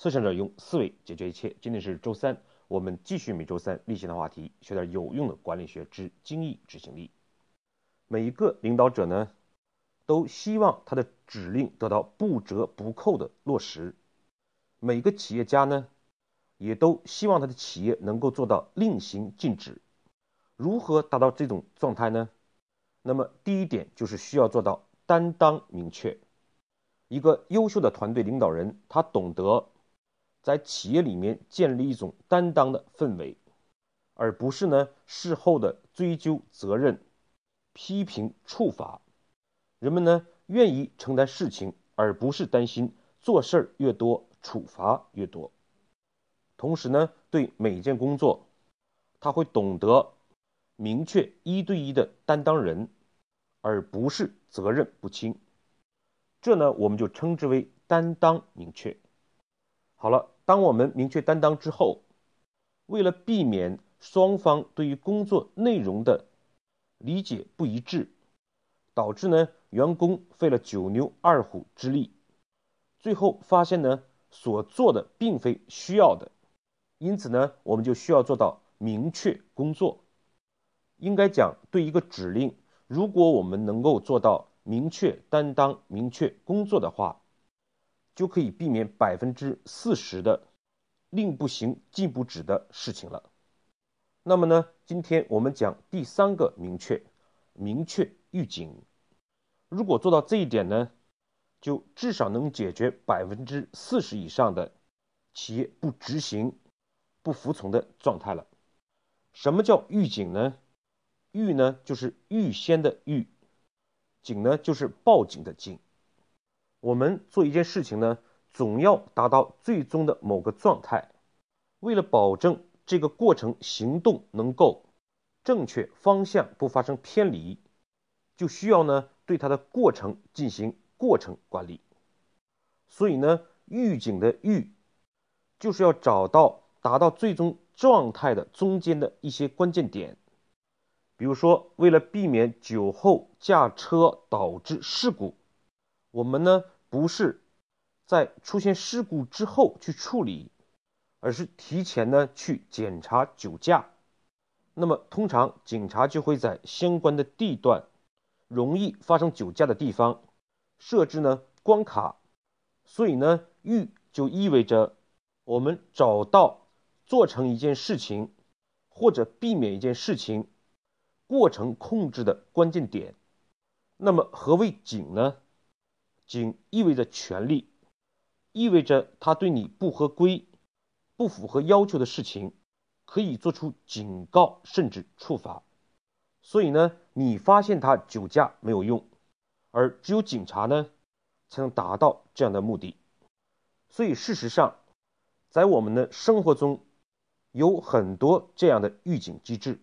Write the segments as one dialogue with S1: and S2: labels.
S1: 思想者用思维解决一切。今天是周三，我们继续每周三例行的话题，学点有用的管理学之精益执行力。每一个领导者呢，都希望他的指令得到不折不扣的落实；每个企业家呢，也都希望他的企业能够做到令行禁止。如何达到这种状态呢？那么第一点就是需要做到担当明确。一个优秀的团队领导人，他懂得在企业里面建立一种担当的氛围，而不是呢事后的追究责任、批评处罚。人们呢愿意承担事情，而不是担心做事儿越多处罚越多。同时呢，对每件工作，他会懂得明确一对一的担当人，而不是责任不清。这呢，我们就称之为担当明确。好了，当我们明确担当之后，为了避免双方对于工作内容的理解不一致，导致呢员工费了九牛二虎之力，最后发现呢所做的并非需要的，因此呢我们就需要做到明确工作。应该讲，对一个指令，如果我们能够做到。明确担当、明确工作的话，就可以避免百分之四十的令不行、禁不止的事情了。那么呢，今天我们讲第三个明确，明确预警。如果做到这一点呢，就至少能解决百分之四十以上的企业不执行、不服从的状态了。什么叫预警呢？预呢，就是预先的预。警呢，就是报警的警。我们做一件事情呢，总要达到最终的某个状态。为了保证这个过程行动能够正确方向不发生偏离，就需要呢对它的过程进行过程管理。所以呢，预警的预，就是要找到达到最终状态的中间的一些关键点。比如说，为了避免酒后驾车导致事故，我们呢不是在出现事故之后去处理，而是提前呢去检查酒驾。那么，通常警察就会在相关的地段、容易发生酒驾的地方设置呢关卡。所以呢，预就意味着我们找到做成一件事情或者避免一件事情。过程控制的关键点，那么何谓警呢？警意味着权利，意味着他对你不合规、不符合要求的事情，可以做出警告甚至处罚。所以呢，你发现他酒驾没有用，而只有警察呢，才能达到这样的目的。所以事实上，在我们的生活中，有很多这样的预警机制。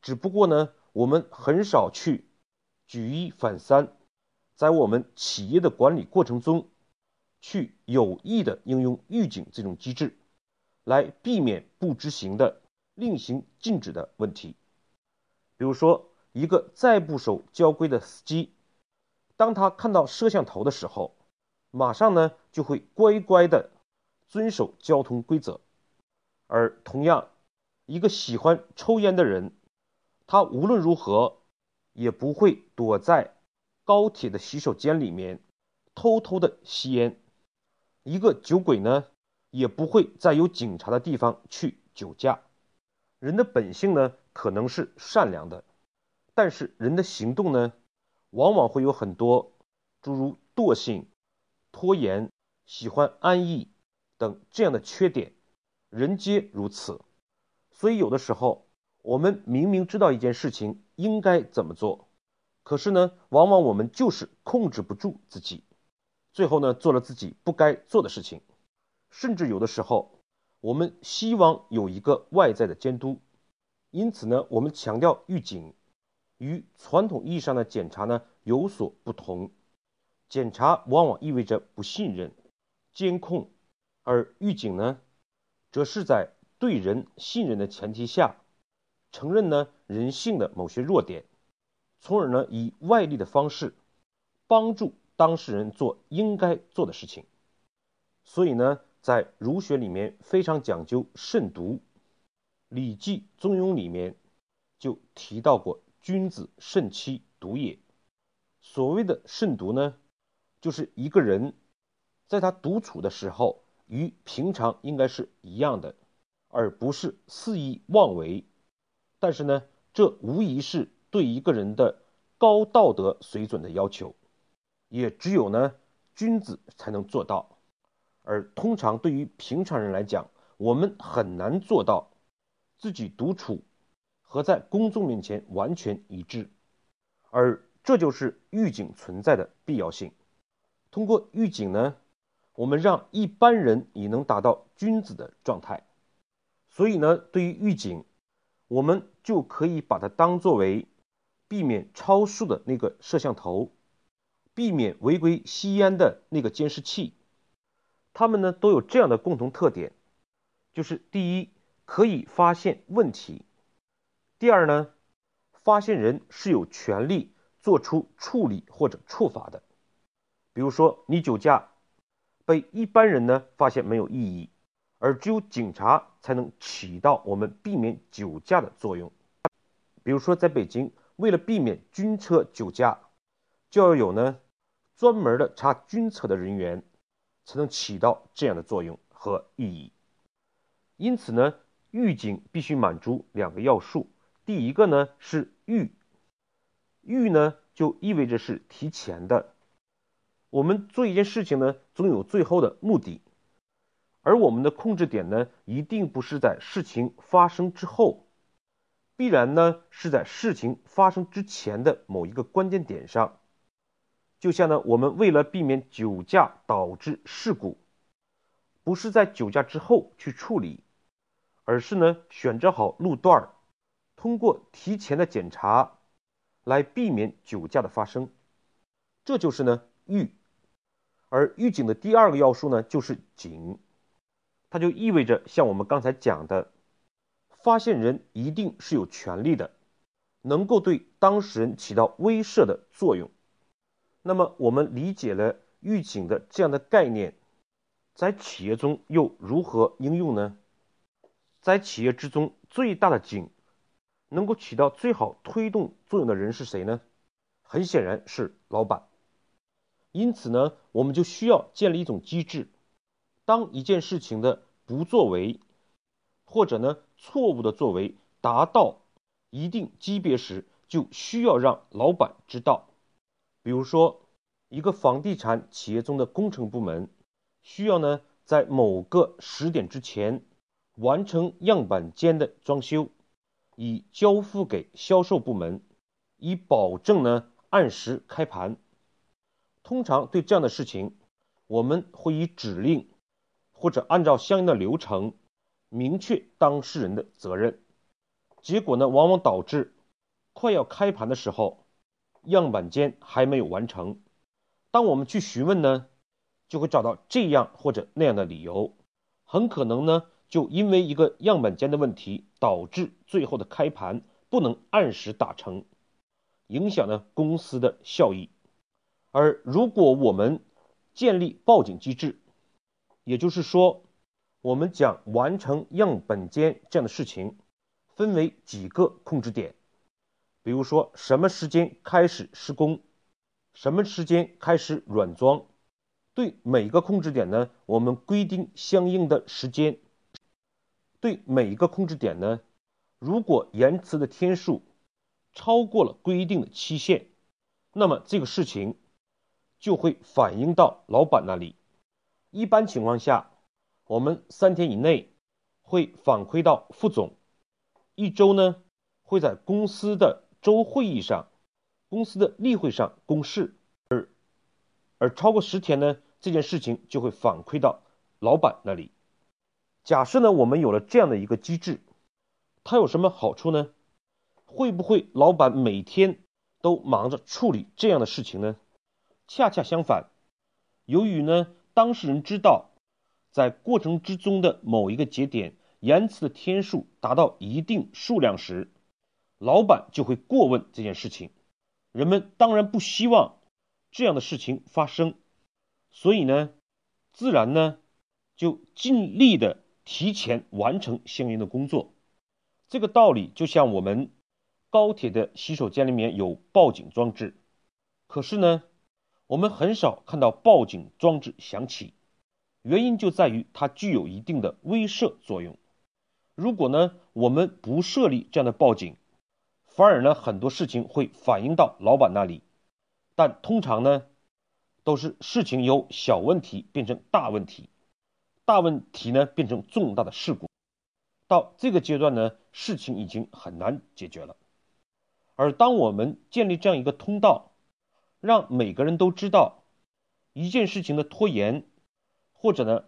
S1: 只不过呢，我们很少去举一反三，在我们企业的管理过程中，去有意的应用预警这种机制，来避免不执行的令行禁止的问题。比如说，一个再不守交规的司机，当他看到摄像头的时候，马上呢就会乖乖的遵守交通规则。而同样，一个喜欢抽烟的人。他无论如何也不会躲在高铁的洗手间里面偷偷的吸烟。一个酒鬼呢，也不会在有警察的地方去酒驾。人的本性呢，可能是善良的，但是人的行动呢，往往会有很多诸如惰性、拖延、喜欢安逸等这样的缺点。人皆如此，所以有的时候。我们明明知道一件事情应该怎么做，可是呢，往往我们就是控制不住自己，最后呢，做了自己不该做的事情。甚至有的时候，我们希望有一个外在的监督，因此呢，我们强调预警，与传统意义上的检查呢有所不同。检查往往意味着不信任、监控，而预警呢，则是在对人信任的前提下。承认呢人性的某些弱点，从而呢以外力的方式帮助当事人做应该做的事情。所以呢，在儒学里面非常讲究慎独，《礼记·中庸》里面就提到过“君子慎其独也”。所谓的慎独呢，就是一个人在他独处的时候，与平常应该是一样的，而不是肆意妄为。但是呢，这无疑是对一个人的高道德水准的要求，也只有呢君子才能做到。而通常对于平常人来讲，我们很难做到自己独处和在公众面前完全一致，而这就是预警存在的必要性。通过预警呢，我们让一般人也能达到君子的状态。所以呢，对于预警，我们就可以把它当作为避免超速的那个摄像头，避免违规吸烟的那个监视器。他们呢都有这样的共同特点，就是第一，可以发现问题；第二呢，发现人是有权利做出处理或者处罚的。比如说，你酒驾被一般人呢发现没有意义，而只有警察才能起到我们避免酒驾的作用。比如说，在北京，为了避免军车酒驾，就要有呢专门的查军车的人员。才能起到这样的作用和意义。因此呢，预警必须满足两个要素。第一个呢是预，预呢就意味着是提前的。我们做一件事情呢，总有最后的目的，而我们的控制点呢，一定不是在事情发生之后，必然呢是在事情发生之前的某一个关键点上。就像呢，我们为了避免酒驾导致事故，不是在酒驾之后去处理，而是呢选择好路段，通过提前的检查来避免酒驾的发生。这就是呢预，而预警的第二个要素呢就是警，它就意味着像我们刚才讲的，发现人一定是有权利的，能够对当事人起到威慑的作用。那么我们理解了预警的这样的概念，在企业中又如何应用呢？在企业之中，最大的警能够起到最好推动作用的人是谁呢？很显然是老板。因此呢，我们就需要建立一种机制，当一件事情的不作为，或者呢错误的作为达到一定级别时，就需要让老板知道。比如说，一个房地产企业中的工程部门需要呢，在某个时点之前完成样板间的装修，以交付给销售部门，以保证呢按时开盘。通常对这样的事情，我们会以指令或者按照相应的流程明确当事人的责任。结果呢，往往导致快要开盘的时候。样板间还没有完成，当我们去询问呢，就会找到这样或者那样的理由，很可能呢，就因为一个样板间的问题，导致最后的开盘不能按时达成，影响了公司的效益。而如果我们建立报警机制，也就是说，我们将完成样本间这样的事情分为几个控制点。比如说，什么时间开始施工，什么时间开始软装，对每个控制点呢，我们规定相应的时间。对每一个控制点呢，如果延迟的天数超过了规定的期限，那么这个事情就会反映到老板那里。一般情况下，我们三天以内会反馈到副总，一周呢会在公司的。周会议上，公司的例会上公示，而而超过十天呢，这件事情就会反馈到老板那里。假设呢，我们有了这样的一个机制，它有什么好处呢？会不会老板每天都忙着处理这样的事情呢？恰恰相反，由于呢，当事人知道在过程之中的某一个节点延迟的天数达到一定数量时。老板就会过问这件事情，人们当然不希望这样的事情发生，所以呢，自然呢就尽力的提前完成相应的工作。这个道理就像我们高铁的洗手间里面有报警装置，可是呢，我们很少看到报警装置响起，原因就在于它具有一定的威慑作用。如果呢，我们不设立这样的报警，反而呢，很多事情会反映到老板那里，但通常呢，都是事情由小问题变成大问题，大问题呢变成重大的事故。到这个阶段呢，事情已经很难解决了。而当我们建立这样一个通道，让每个人都知道一件事情的拖延，或者呢，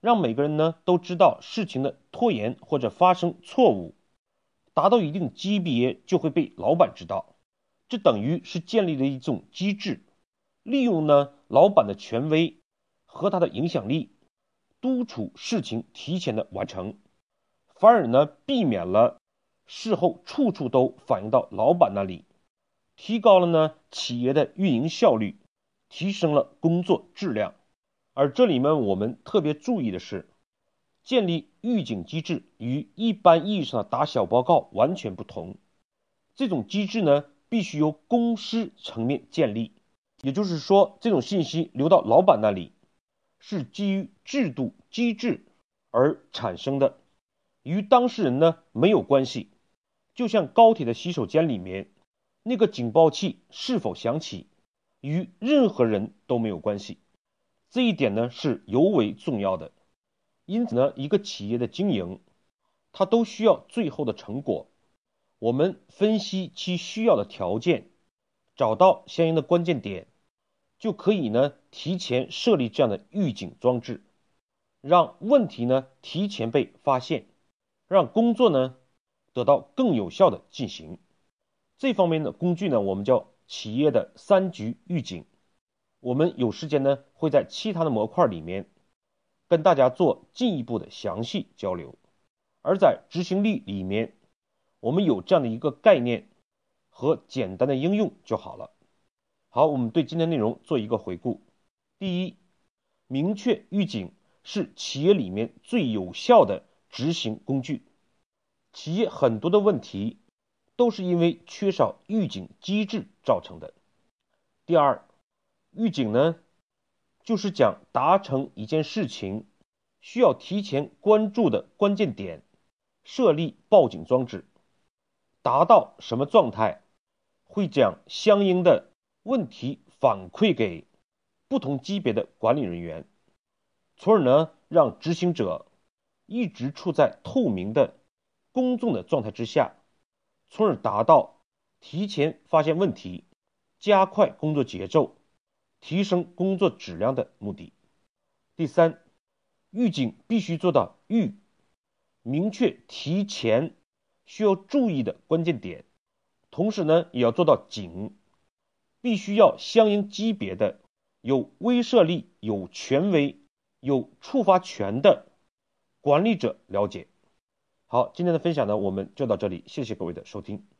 S1: 让每个人呢都知道事情的拖延或者发生错误，达到一定级别就会被老板知道。这等于是建立了一种机制，利用呢老板的权威和他的影响力，督促事情提前的完成。反而呢，避免了事后处处都反映到老板那里，提高了呢企业的运营效率，提升了工作质量。而这里面我们特别注意的是，建立预警机制与一般意义上的打小报告完全不同。这种机制呢，必须由公司层面建立，也就是说，这种信息流到老板那里，是基于制度机制而产生的。与当事人呢没有关系，就像高铁的洗手间里面那个警报器是否响起，与任何人都没有关系。这一点呢是尤为重要的。因此呢，一个企业的经营，它都需要最后的成果。我们分析其需要的条件，找到相应的关键点，就可以呢提前设立这样的预警装置，让问题呢提前被发现。让工作呢得到更有效的进行，这方面的工具呢，我们叫企业的三局预警。我们有时间呢，会在其他的模块里面跟大家做进一步的详细交流。而在执行力里面，我们有这样的一个概念和简单的应用就好了。好，我们对今天内容做一个回顾。第一，明确预警是企业里面最有效的。执行工具，企业很多的问题都是因为缺少预警机制造成的。第二，预警呢，就是讲达成一件事情需要提前关注的关键点，设立报警装置，达到什么状态，会将相应的问题反馈给不同级别的管理人员，从而呢，让执行者。一直处在透明的、公众的状态之下，从而达到提前发现问题、加快工作节奏、提升工作质量的目的。第三，预警必须做到预，明确提前需要注意的关键点，同时呢，也要做到警，必须要相应级别的、有威慑力、有权威、有触发权的。管理者了解。好，今天的分享呢，我们就到这里，谢谢各位的收听。